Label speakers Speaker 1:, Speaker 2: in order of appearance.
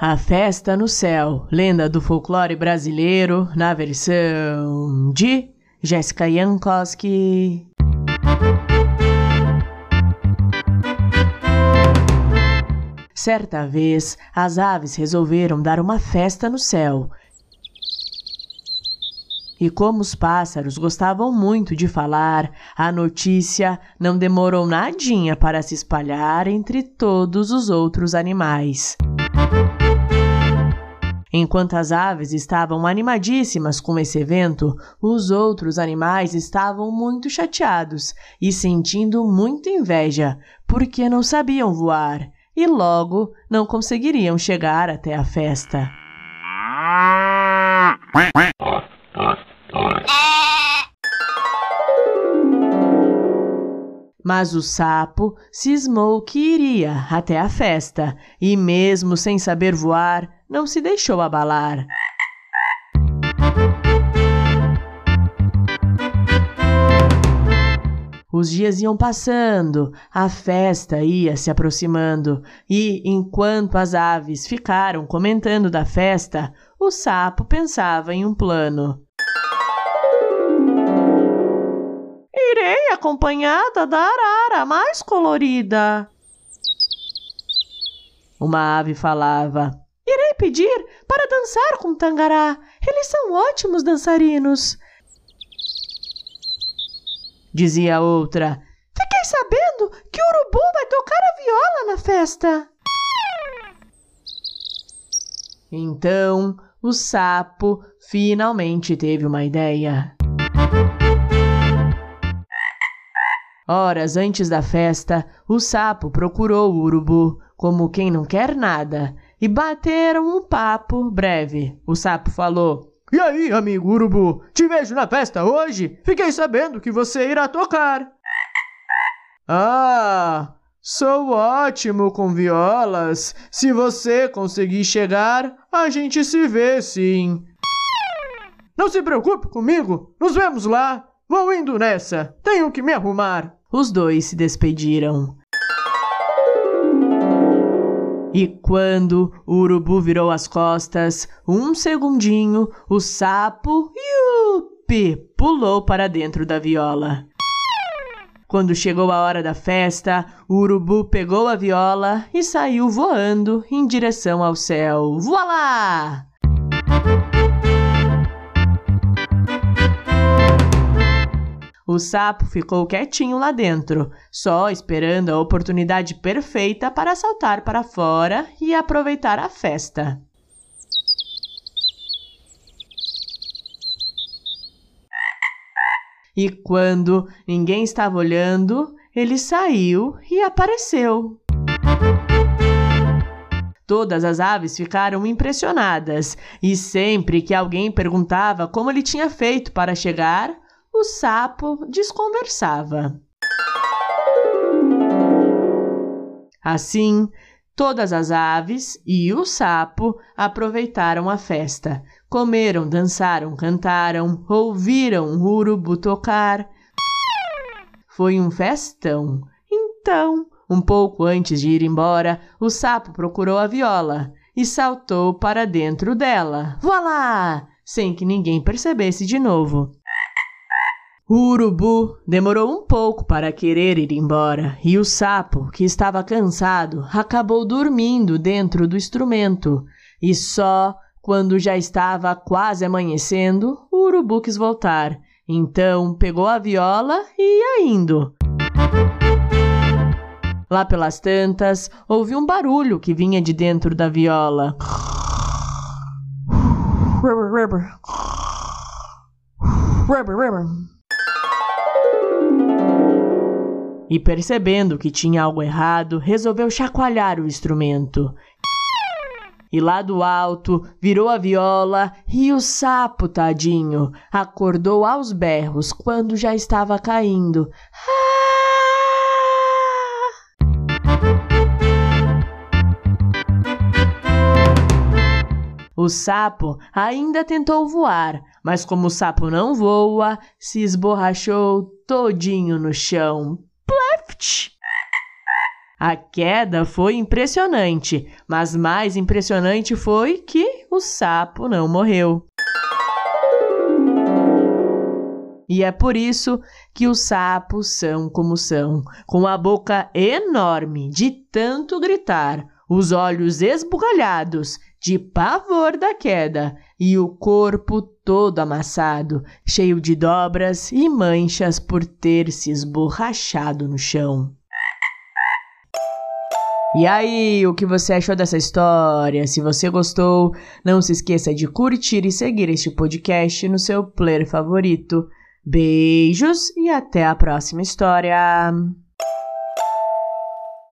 Speaker 1: A Festa no Céu, lenda do folclore brasileiro, na versão de Jéssica Jankowski. Certa vez, as aves resolveram dar uma festa no céu. E como os pássaros gostavam muito de falar, a notícia não demorou nadinha para se espalhar entre todos os outros animais. Enquanto as aves estavam animadíssimas com esse evento, os outros animais estavam muito chateados e sentindo muita inveja, porque não sabiam voar e logo não conseguiriam chegar até a festa. Mas o sapo cismou que iria até a festa e, mesmo sem saber voar, não se deixou abalar. Os dias iam passando, a festa ia se aproximando, e enquanto as aves ficaram comentando da festa, o sapo pensava em um plano. Irei acompanhada da arara mais colorida. Uma ave falava. Irei pedir para dançar com o tangará. Eles são ótimos dançarinos. Dizia a outra. Fiquei sabendo que o urubu vai tocar a viola na festa. Então o sapo finalmente teve uma ideia. Horas antes da festa, o sapo procurou o urubu, como quem não quer nada, e bateram um papo breve. O sapo falou:
Speaker 2: E aí, amigo urubu, te vejo na festa hoje? Fiquei sabendo que você irá tocar. Ah, sou ótimo com violas. Se você conseguir chegar, a gente se vê sim. Não se preocupe comigo, nos vemos lá. Vou indo nessa, tenho que me arrumar.
Speaker 1: Os dois se despediram. E quando o urubu virou as costas, um segundinho, o sapo, yupi, pulou para dentro da viola. Quando chegou a hora da festa, o urubu pegou a viola e saiu voando em direção ao céu. Voilá! O sapo ficou quietinho lá dentro, só esperando a oportunidade perfeita para saltar para fora e aproveitar a festa. E quando ninguém estava olhando, ele saiu e apareceu. Todas as aves ficaram impressionadas, e sempre que alguém perguntava como ele tinha feito para chegar, o sapo desconversava. Assim, todas as aves e o sapo aproveitaram a festa. Comeram, dançaram, cantaram, ouviram o urubu tocar. Foi um festão. Então, um pouco antes de ir embora, o sapo procurou a viola e saltou para dentro dela. Voilá! Sem que ninguém percebesse de novo. O urubu demorou um pouco para querer ir embora e o sapo, que estava cansado, acabou dormindo dentro do instrumento. E só quando já estava quase amanhecendo, o urubu quis voltar. Então pegou a viola e ia indo. Lá pelas tantas, ouviu um barulho que vinha de dentro da viola. E percebendo que tinha algo errado, resolveu chacoalhar o instrumento. E lá do alto virou a viola e o sapo, tadinho, acordou aos berros quando já estava caindo. O sapo ainda tentou voar, mas como o sapo não voa, se esborrachou todinho no chão. A queda foi impressionante, mas mais impressionante foi que o sapo não morreu. E é por isso que os sapos são como são, com a boca enorme de tanto gritar, os olhos esbugalhados de pavor da queda e o corpo todo amassado, cheio de dobras e manchas por ter se esborrachado no chão. E aí, o que você achou dessa história? Se você gostou, não se esqueça de curtir e seguir este podcast no seu player favorito. Beijos e até a próxima história!